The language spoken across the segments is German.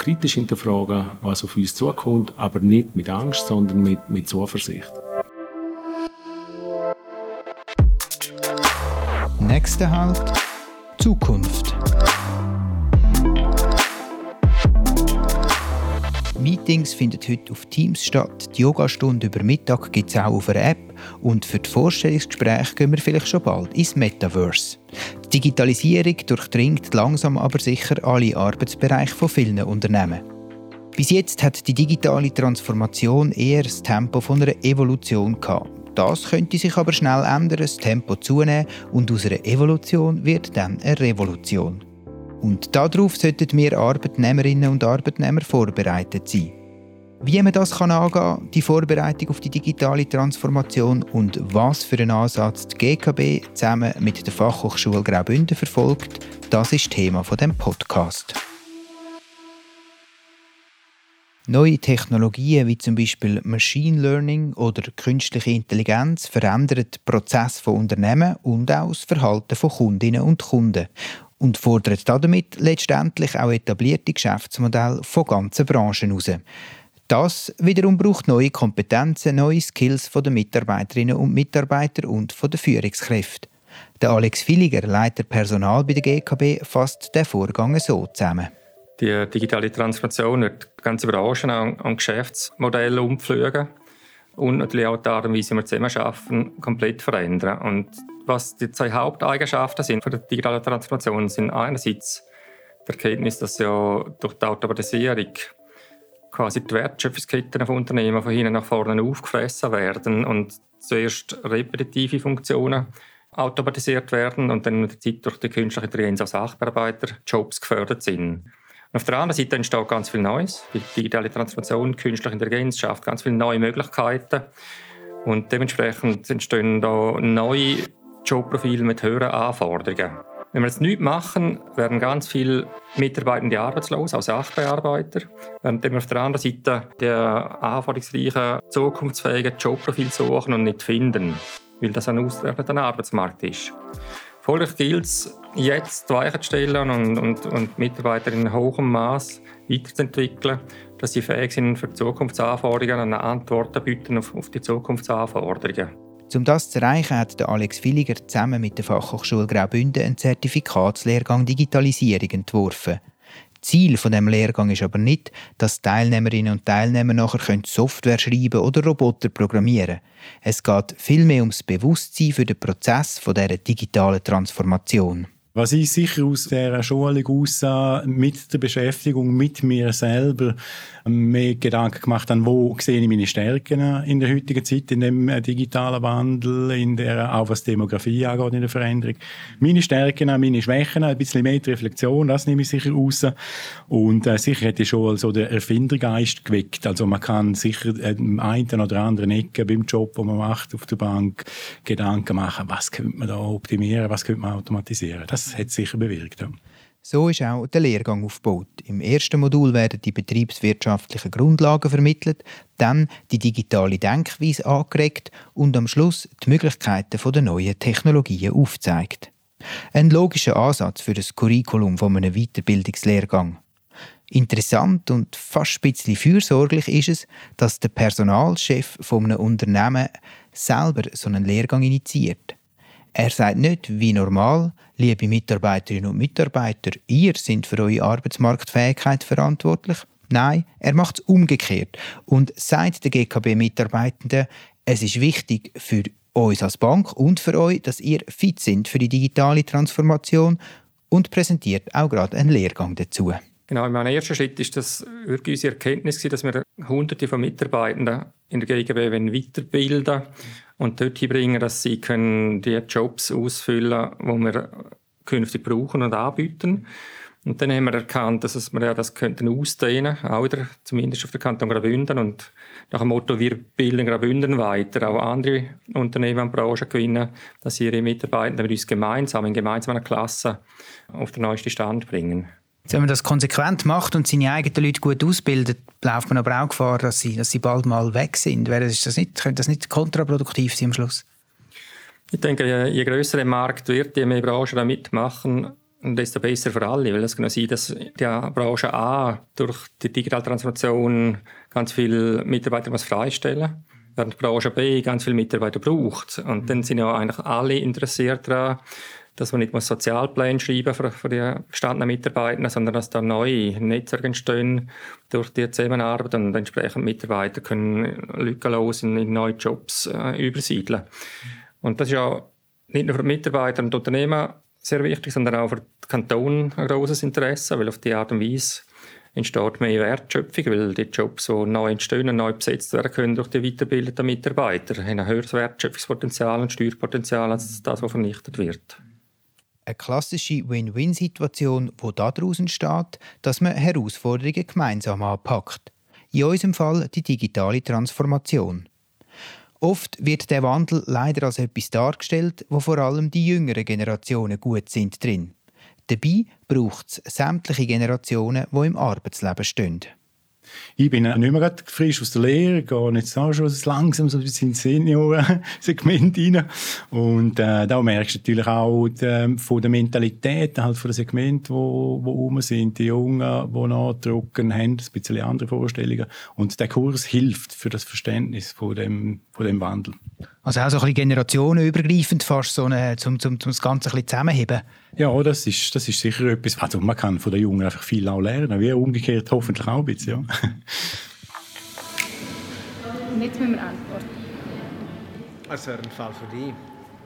kritisch hinterfragen, was auf uns zukommt, aber nicht mit Angst, sondern mit, mit Zuversicht. Nächster Halt Zukunft. Meetings finden heute auf Teams statt. Die Yogastunde über Mittag gibt es auch auf einer App. Und für die Vorstellungsgespräche gehen wir vielleicht schon bald ins Metaverse. Die Digitalisierung durchdringt langsam aber sicher alle Arbeitsbereiche von vielen Unternehmen. Bis jetzt hat die digitale Transformation eher das Tempo von einer Evolution gehabt. Das könnte sich aber schnell ändern, das Tempo zunehmen und aus einer Evolution wird dann eine Revolution. Und darauf sollten wir Arbeitnehmerinnen und Arbeitnehmer vorbereitet sein. Wie man das kann angehen, die Vorbereitung auf die digitale Transformation und was für einen Ansatz die GKB zusammen mit der Fachhochschule Graubünden verfolgt, das ist Thema von dem Podcast. Neue Technologien wie zum Beispiel Machine Learning oder künstliche Intelligenz verändern den Prozess von Unternehmen und auch das Verhalten von Kundinnen und Kunden und fordern damit letztendlich auch etablierte Geschäftsmodelle von ganzen Branchen heraus. Das wiederum braucht neue Kompetenzen, neue Skills von den Mitarbeiterinnen und Mitarbeitern und von den Führungskräften. Der Alex Villiger, Leiter Personal bei der GKB, fasst den Vorgang so zusammen. Die digitale Transformation wird die ganze Branche an, an Geschäftsmodelle umpflügen und natürlich auch die Art und Weise, wie wir zusammenarbeiten, komplett verändern. Und was die zwei Haupteigenschaften sind von der digitalen Transformation, sind einerseits die Erkenntnis, dass ja durch die Automatisierung quasi die Wertschöpfungsketten von Unternehmen von hinten nach vorne aufgefressen werden und zuerst repetitive Funktionen automatisiert werden und dann mit der Zeit durch die künstliche Intelligenz als Sachbearbeiter Jobs gefördert sind. Und auf der anderen Seite entsteht ganz viel Neues. Die digitale Transformation, künstliche Intelligenz schafft ganz viele neue Möglichkeiten. Und dementsprechend entstehen da neue Jobprofile mit höheren Anforderungen. Wenn wir jetzt nichts machen, werden ganz viele Mitarbeitende arbeitslos, auch Sachbearbeiter. Während wir auf der anderen Seite der anforderungsreichen, zukunftsfähigen Jobprofil suchen und nicht finden, weil das ein ausgewerteter Arbeitsmarkt ist. Folglich gilt es, jetzt die Weichen zu stellen und, und, und Mitarbeiter in hohem Maß weiterzuentwickeln, dass sie fähig sind, für die Zukunftsanforderungen eine Antworten bieten auf, auf die Zukunftsanforderungen. Um das zu erreichen, hat Alex Villiger zusammen mit der Fachhochschule Graubünden einen Zertifikatslehrgang Digitalisierung entworfen. Ziel von dem Lehrgang ist aber nicht, dass Teilnehmerinnen und Teilnehmer nachher Software schreiben oder Roboter programmieren. Es geht vielmehr ums Bewusstsein für den Prozess von der digitalen Transformation. Was ich sicher aus dieser Schulung aussah, mit der Beschäftigung mit mir selber mehr Gedanken gemacht an, wo sehe ich meine Stärken in der heutigen Zeit, in dem äh, digitalen Wandel, in der, auch was Demografie angeht, in der Veränderung. Meine Stärken, meine Schwächen, ein bisschen mehr Reflexion, das nehme ich sicher raus. Und äh, sicher hätte ich schon so den Erfindergeist geweckt. Also man kann sicher im einen oder anderen Ecke beim Job, den man macht, auf der Bank, Gedanken machen, was könnte man da optimieren, was könnte man automatisieren. Das das hat sicher bewirkt. Ja. So ist auch der Lehrgang aufgebaut. Im ersten Modul werden die betriebswirtschaftlichen Grundlagen vermittelt, dann die digitale Denkweise angeregt und am Schluss die Möglichkeiten der neuen Technologien aufzeigt. Ein logischer Ansatz für das Curriculum von einem Weiterbildungslehrgang. Interessant und fast ein bisschen fürsorglich ist es, dass der Personalchef von einem Unternehmen selber so einen Lehrgang initiiert. Er sagt nicht, wie normal, liebe Mitarbeiterinnen und Mitarbeiter, ihr seid für eure Arbeitsmarktfähigkeit verantwortlich. Nein, er macht es umgekehrt und sagt den GKB-Mitarbeitenden, es ist wichtig für uns als Bank und für euch, dass ihr fit sind für die digitale Transformation und präsentiert auch gerade einen Lehrgang dazu. Genau, in meinem ersten Schritt ist das wirklich unsere Erkenntnis, dass wir Hunderte von Mitarbeitenden in der GGB weiterbilden und dorthin bringen, dass sie können die Jobs ausfüllen können, die wir künftig brauchen und anbieten. Und dann haben wir erkannt, dass wir ja das könnten ausdehnen, auch wieder, zumindest auf der Kanton Graubünden. Und nach dem Motto, wir bilden Graubünden weiter, auch andere Unternehmen und Branchen gewinnen, dass sie ihre Mitarbeiter mit uns gemeinsam in gemeinsamer Klasse auf den neuesten Stand bringen. Wenn man das konsequent macht und seine eigenen Leute gut ausbildet, läuft man aber auch Gefahr, dass sie, dass sie bald mal weg sind. Wäre das nicht, könnte das nicht kontraproduktiv sein am Schluss? Ich denke, je, größer der Markt wird, je mehr Branchen da mitmachen, desto besser für alle, weil es kann sein, dass die Branche A durch die digitale Transformation ganz viele Mitarbeiter muss freistellen während die Branche B ganz viele Mitarbeiter braucht. Und dann sind ja eigentlich alle interessiert daran, dass man nicht mal Sozialpläne schreiben für, für die gestandenen Mitarbeiter, sondern dass da neue Netzwerke entstehen durch die Zusammenarbeit und entsprechend Mitarbeiter können lückenlos in, in neue Jobs äh, übersiedeln. Und das ist ja nicht nur für die Mitarbeiter und die Unternehmen sehr wichtig, sondern auch für den Kanton ein großes Interesse, weil auf die Art und Weise entsteht mehr Wertschöpfung, weil die Jobs, die neu entstehen und neu besetzt werden können durch die weiterbildeten Mitarbeiter, haben ein höheres Wertschöpfungspotenzial und Steuerpotenzial als das, was vernichtet wird. Eine klassische Win-Win-Situation, die daraus entsteht, dass man Herausforderungen gemeinsam anpackt. In unserem Fall die digitale Transformation. Oft wird der Wandel leider als etwas dargestellt, wo vor allem die jüngeren Generationen gut sind drin. Dabei braucht es sämtliche Generationen, die im Arbeitsleben stehen. Ich bin nicht mehr frisch aus der Lehre, gehe jetzt auch schon langsam so ein bisschen ins Senior-Segment rein. Und äh, da merkst du natürlich auch die, ähm, von der Mentalität, halt von dem Segment, wo, wo rum sind. Die Jungen, die nachdrucken, haben ein bisschen andere Vorstellungen. Und der Kurs hilft für das Verständnis von dem, von dem Wandel. Also auch so ein bisschen generationenübergreifend fast, so eine, zum, zum, zum das Ganze ein bisschen zusammenheben. Ja, das ist, das ist sicher etwas. Also man kann von den Jungen einfach viel auch lernen, wie umgekehrt hoffentlich auch ein bisschen. Ja. Und jetzt müssen wir antworten. Das wäre ein Fall für dich.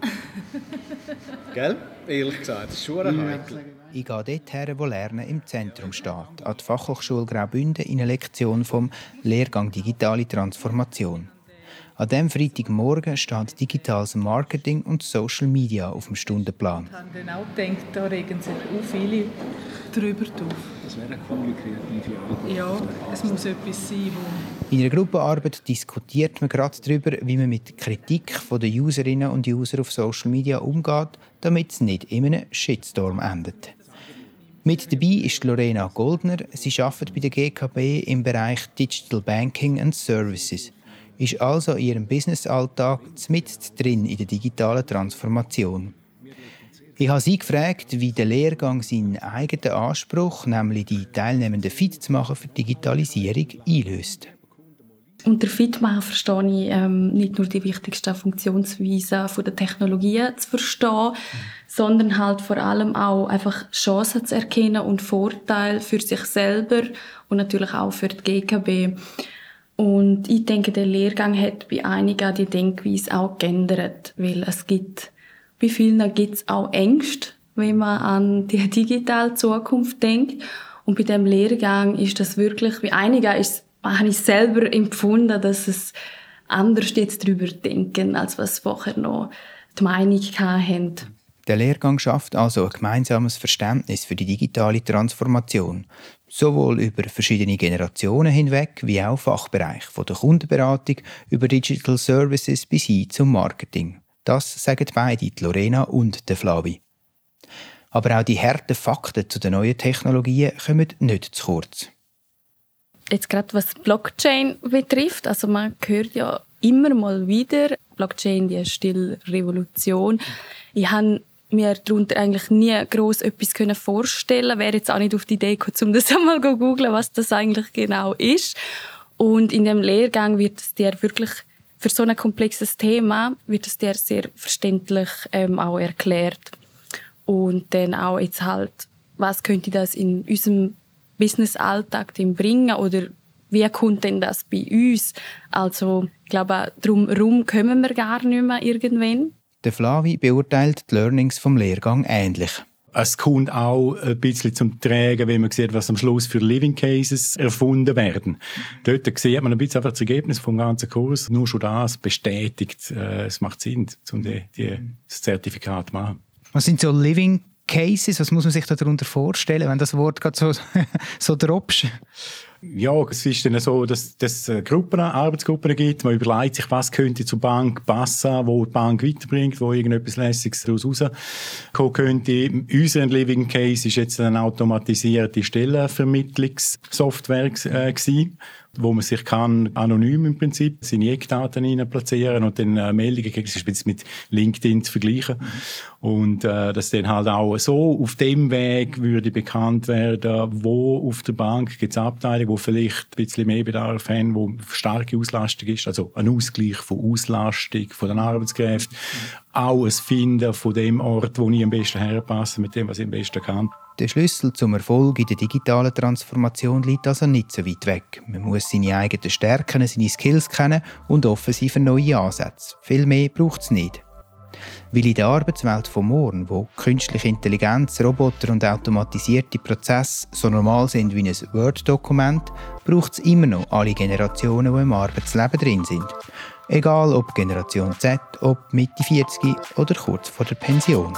Gell? Ehrlich gesagt, das ist schon ein heikel. Ich gehe dort her, wo Lernen im Zentrum steht, an die Fachhochschule Graubünden in einer Lektion vom Lehrgang Digitale Transformation. An diesem Freitagmorgen steht digitales Marketing und Social Media auf dem Stundenplan. Ich habe dann auch gedacht, da regen sich auch viele drüber auf. Das wäre eine coole kreative Arbeit. Ja, es muss etwas sein, wo... In einer Gruppenarbeit diskutiert man gerade darüber, wie man mit Kritik der Userinnen und User auf Social Media umgeht, damit es nicht in einem Shitstorm endet. Mit dabei ist Lorena Goldner. Sie arbeitet bei der GKB im Bereich Digital Banking and Services ist also in ihrem Businessalltag mit drin in der digitalen Transformation. Ich habe sie gefragt, wie der Lehrgang seinen eigenen Anspruch, nämlich die Teilnehmenden fit zu machen für die Digitalisierung, einlöst. Unter Fitmachen verstehe ich ähm, nicht nur die wichtigsten Funktionsweisen der Technologien zu verstehen, sondern halt vor allem auch einfach Chancen zu erkennen und Vorteile für sich selber und natürlich auch für die GKB. Und ich denke, der Lehrgang hat bei einigen die Denkweise auch geändert, weil es gibt, bei vielen gibt es auch Ängste, wenn man an die digitale Zukunft denkt. Und bei dem Lehrgang ist das wirklich, bei einigen ist, habe ich selber empfunden, dass es anders jetzt darüber denken, als was vorher noch die Meinung hatten. Der Lehrgang schafft also ein gemeinsames Verständnis für die digitale Transformation, sowohl über verschiedene Generationen hinweg wie auch Fachbereiche von der Kundenberatung über Digital Services bis hin zum Marketing. Das sagen beide, die Lorena und der Flavi. Aber auch die harten Fakten zu den neuen Technologien kommen nicht zu kurz. Jetzt gerade was Blockchain betrifft, also man hört ja immer mal wieder, Blockchain, die stille Revolution. Ich habe mir darunter eigentlich nie groß etwas können vorstellen. Wäre jetzt auch nicht auf die Idee gekommen, um das einmal zu googlen, was das eigentlich genau ist. Und in dem Lehrgang wird es dir wirklich für so ein komplexes Thema wird es dir sehr verständlich ähm, auch erklärt und dann auch jetzt halt, was könnte das in unserem Business-Alltag bringen oder wie kommt denn das bei uns? Also ich glaube, darum kommen wir gar nicht mehr irgendwann. Der Flavi beurteilt die Learnings vom Lehrgang ähnlich. Es kommt auch ein bisschen zum Tragen, wenn man sieht, was am Schluss für Living Cases erfunden werden. Dort sieht man ein bisschen einfach das Ergebnis vom ganzen Kurs. Nur schon das bestätigt, äh, es macht Sinn, um die, die, das Zertifikat zu machen. Was sind so Living Cases? Was muss man sich darunter vorstellen, wenn das Wort gerade so, so droppst? Ja, es ist dann so, dass es Gruppen, Arbeitsgruppen gibt. Man überlegt sich, was könnte zur Bank passen, wo die Bank weiterbringt, wo irgendetwas Lässiges daraus rauskommen könnte. Unser Living Case ist jetzt eine automatisierte Stellenvermittlungssoftware äh, gewesen wo man sich kann anonym im Prinzip seine Eckdaten rein platzieren und dann äh, Meldungen kriegen. Das ist mit LinkedIn zu vergleichen. Und äh, dass dann halt auch so auf dem Weg würde bekannt werden, wo auf der Bank gibt es Abteilungen, wo vielleicht ein bisschen mehr Bedarf haben, wo starke Auslastung ist, also ein Ausgleich von Auslastung von den Arbeitskräften. Auch ein Finden von dem Ort, wo ich am besten herpasse, mit dem, was ich am besten kann. Der Schlüssel zum Erfolg in der digitalen Transformation liegt also nicht so weit weg. Man muss seine eigenen Stärken, seine Skills kennen und offen sein für neue Ansätze. Viel mehr braucht es nicht. Weil in der Arbeitswelt von morgen, wo künstliche Intelligenz, Roboter und automatisierte Prozesse so normal sind wie ein Word-Dokument, braucht es immer noch alle Generationen, die im Arbeitsleben drin sind. Egal ob Generation Z, ob Mitte 40 oder kurz vor der Pension.